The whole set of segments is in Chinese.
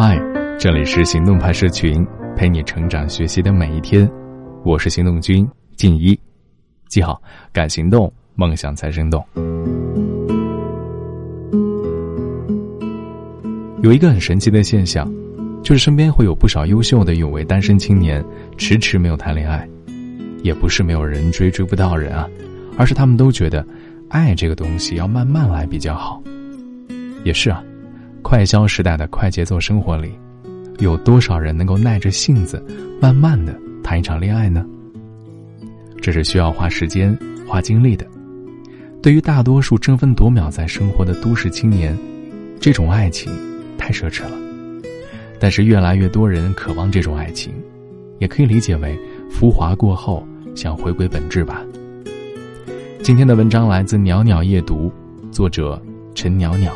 嗨，这里是行动派社群，陪你成长学习的每一天。我是行动君静一，记好，敢行动，梦想才生动。有一个很神奇的现象，就是身边会有不少优秀的有为单身青年，迟迟没有谈恋爱。也不是没有人追，追不到人啊，而是他们都觉得，爱这个东西要慢慢来比较好。也是啊，快消时代的快节奏生活里，有多少人能够耐着性子，慢慢的谈一场恋爱呢？这是需要花时间、花精力的。对于大多数争分夺秒在生活的都市青年，这种爱情太奢侈了。但是越来越多人渴望这种爱情，也可以理解为。浮华过后，想回归本质吧。今天的文章来自袅袅夜读，作者陈袅袅。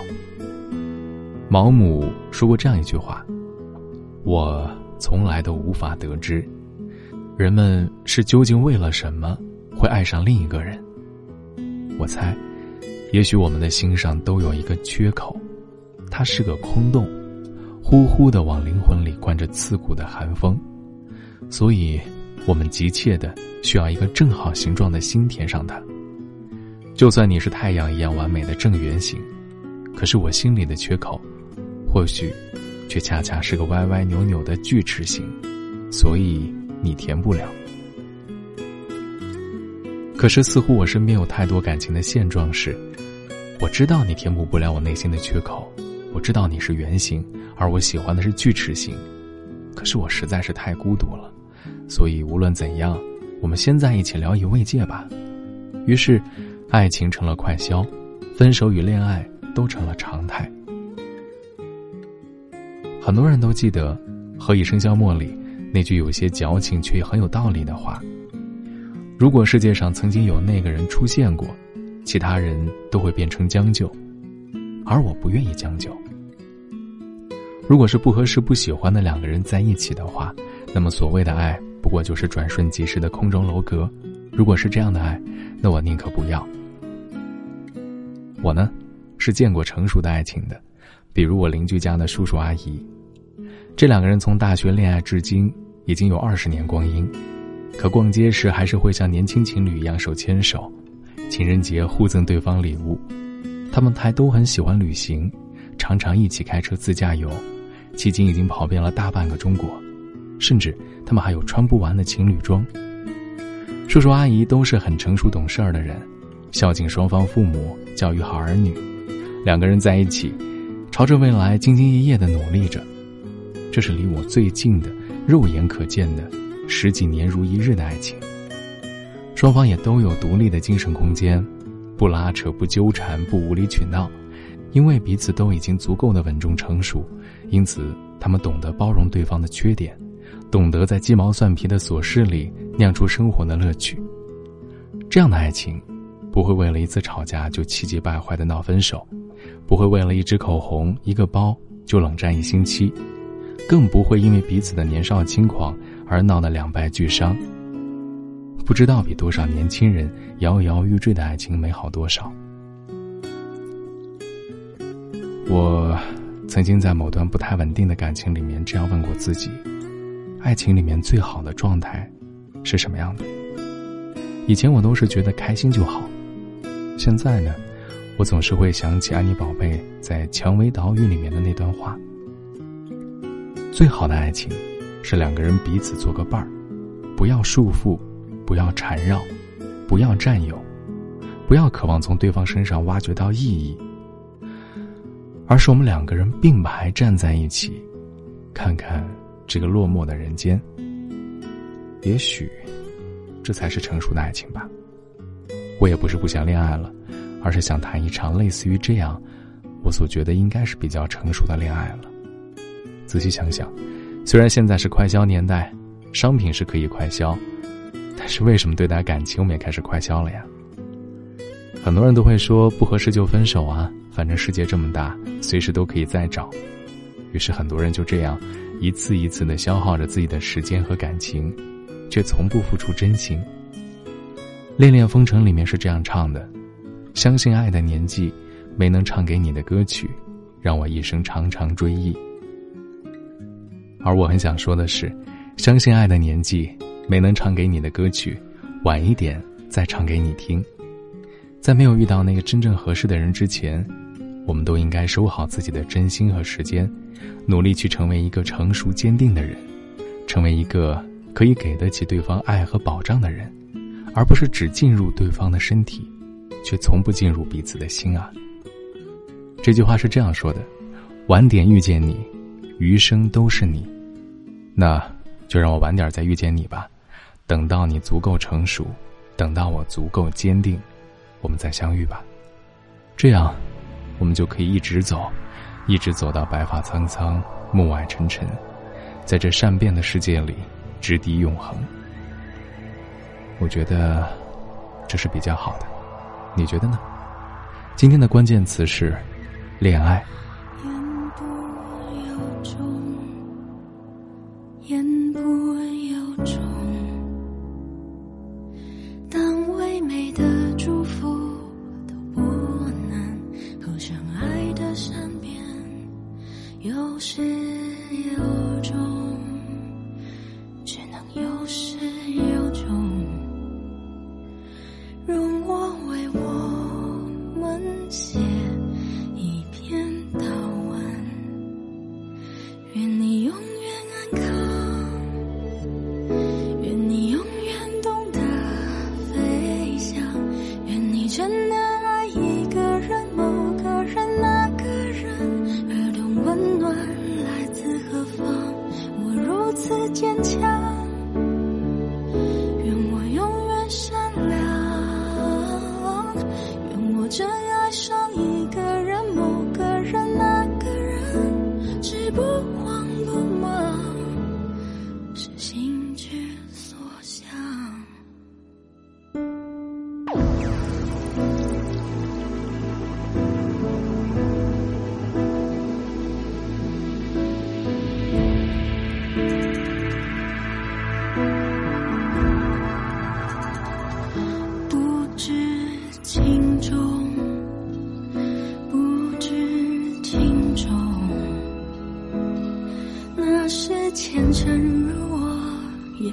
毛姆说过这样一句话：“我从来都无法得知，人们是究竟为了什么会爱上另一个人。我猜，也许我们的心上都有一个缺口，它是个空洞，呼呼的往灵魂里灌着刺骨的寒风，所以。”我们急切的需要一个正好形状的心填上它。就算你是太阳一样完美的正圆形，可是我心里的缺口，或许，却恰恰是个歪歪扭扭的锯齿形，所以你填不了。可是似乎我身边有太多感情的现状是，我知道你填补不了我内心的缺口，我知道你是圆形，而我喜欢的是锯齿形，可是我实在是太孤独了。所以无论怎样，我们先在一起聊以慰藉吧。于是，爱情成了快消，分手与恋爱都成了常态。很多人都记得《何以笙箫默》里那句有些矫情却很有道理的话：“如果世界上曾经有那个人出现过，其他人都会变成将就，而我不愿意将就。如果是不合适、不喜欢的两个人在一起的话，那么所谓的爱。”不过就是转瞬即逝的空中楼阁，如果是这样的爱，那我宁可不要。我呢，是见过成熟的爱情的，比如我邻居家的叔叔阿姨，这两个人从大学恋爱至今已经有二十年光阴，可逛街时还是会像年轻情侣一样手牵手，情人节互赠对方礼物，他们还都很喜欢旅行，常常一起开车自驾游，迄今已经跑遍了大半个中国。甚至他们还有穿不完的情侣装。叔叔阿姨都是很成熟懂事儿的人，孝敬双方父母，教育好儿女，两个人在一起，朝着未来兢兢业业的努力着。这是离我最近的、肉眼可见的十几年如一日的爱情。双方也都有独立的精神空间，不拉扯，不纠缠，不无理取闹，因为彼此都已经足够的稳重成熟，因此他们懂得包容对方的缺点。懂得在鸡毛蒜皮的琐事里酿出生活的乐趣。这样的爱情，不会为了一次吵架就气急败坏的闹分手，不会为了一支口红、一个包就冷战一星期，更不会因为彼此的年少轻狂而闹得两败俱伤。不知道比多少年轻人摇摇欲坠的爱情美好多少。我曾经在某段不太稳定的感情里面这样问过自己。爱情里面最好的状态是什么样的？以前我都是觉得开心就好，现在呢，我总是会想起安妮宝贝在《蔷薇岛屿》里面的那段话：最好的爱情是两个人彼此做个伴儿，不要束缚，不要缠绕，不要占有，不要渴望从对方身上挖掘到意义，而是我们两个人并排站在一起，看看。这个落寞的人间，也许，这才是成熟的爱情吧。我也不是不想恋爱了，而是想谈一场类似于这样，我所觉得应该是比较成熟的恋爱了。仔细想想，虽然现在是快消年代，商品是可以快消，但是为什么对待感情我们也开始快消了呀？很多人都会说不合适就分手啊，反正世界这么大，随时都可以再找。于是很多人就这样。一次一次的消耗着自己的时间和感情，却从不付出真心。《恋恋风尘》里面是这样唱的：“相信爱的年纪，没能唱给你的歌曲，让我一生常常追忆。”而我很想说的是，相信爱的年纪，没能唱给你的歌曲，晚一点再唱给你听。在没有遇到那个真正合适的人之前，我们都应该收好自己的真心和时间，努力去成为一个成熟坚定的人，成为一个可以给得起对方爱和保障的人，而不是只进入对方的身体，却从不进入彼此的心啊。这句话是这样说的：晚点遇见你，余生都是你。那，就让我晚点再遇见你吧。等到你足够成熟，等到我足够坚定，我们再相遇吧。这样，我们就可以一直走，一直走到白发苍苍、暮霭沉沉，在这善变的世界里，直抵永恒。我觉得，这是比较好的。你觉得呢？今天的关键词是。恋爱。言不由衷，言不由衷。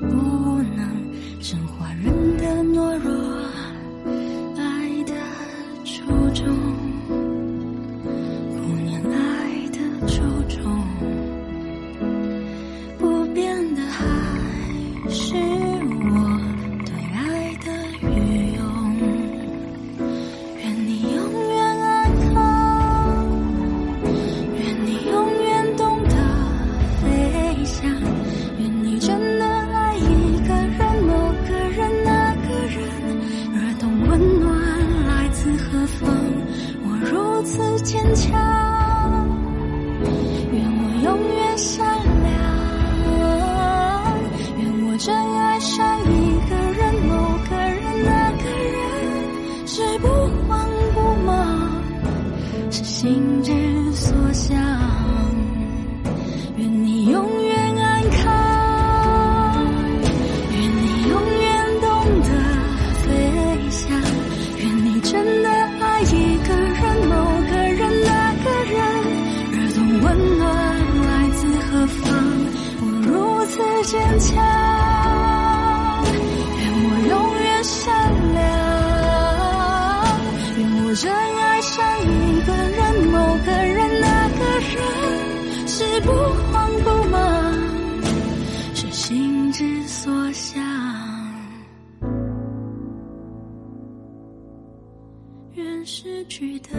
也不如此坚强。愿我永远善良愿我真爱上一个人某个人那个人是不慌不忙是心之所向。坚强，愿我永远善良，愿我真爱上一个人，某个人，那个人是不慌不忙，是心之所向，愿失去的。